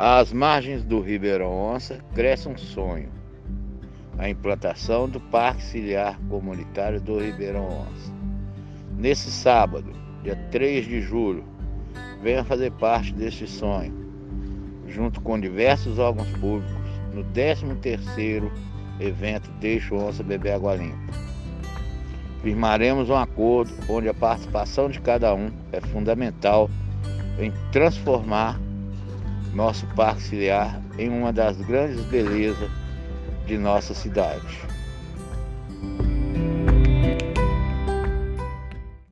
Às margens do Ribeirão Onça cresce um sonho, a implantação do Parque Ciliar Comunitário do Ribeirão Onça. Nesse sábado, dia 3 de julho, venha fazer parte deste sonho, junto com diversos órgãos públicos, no 13º evento Deixa o Onça Beber Água Limpa. Firmaremos um acordo onde a participação de cada um é fundamental em transformar nosso parque ciliar em uma das grandes belezas de nossa cidade.